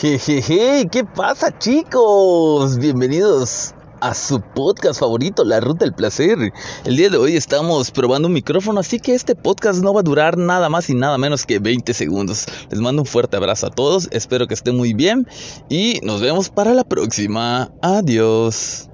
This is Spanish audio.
Jejeje, ¿qué pasa chicos? Bienvenidos a su podcast favorito, La Ruta del Placer. El día de hoy estamos probando un micrófono, así que este podcast no va a durar nada más y nada menos que 20 segundos. Les mando un fuerte abrazo a todos, espero que estén muy bien y nos vemos para la próxima. Adiós.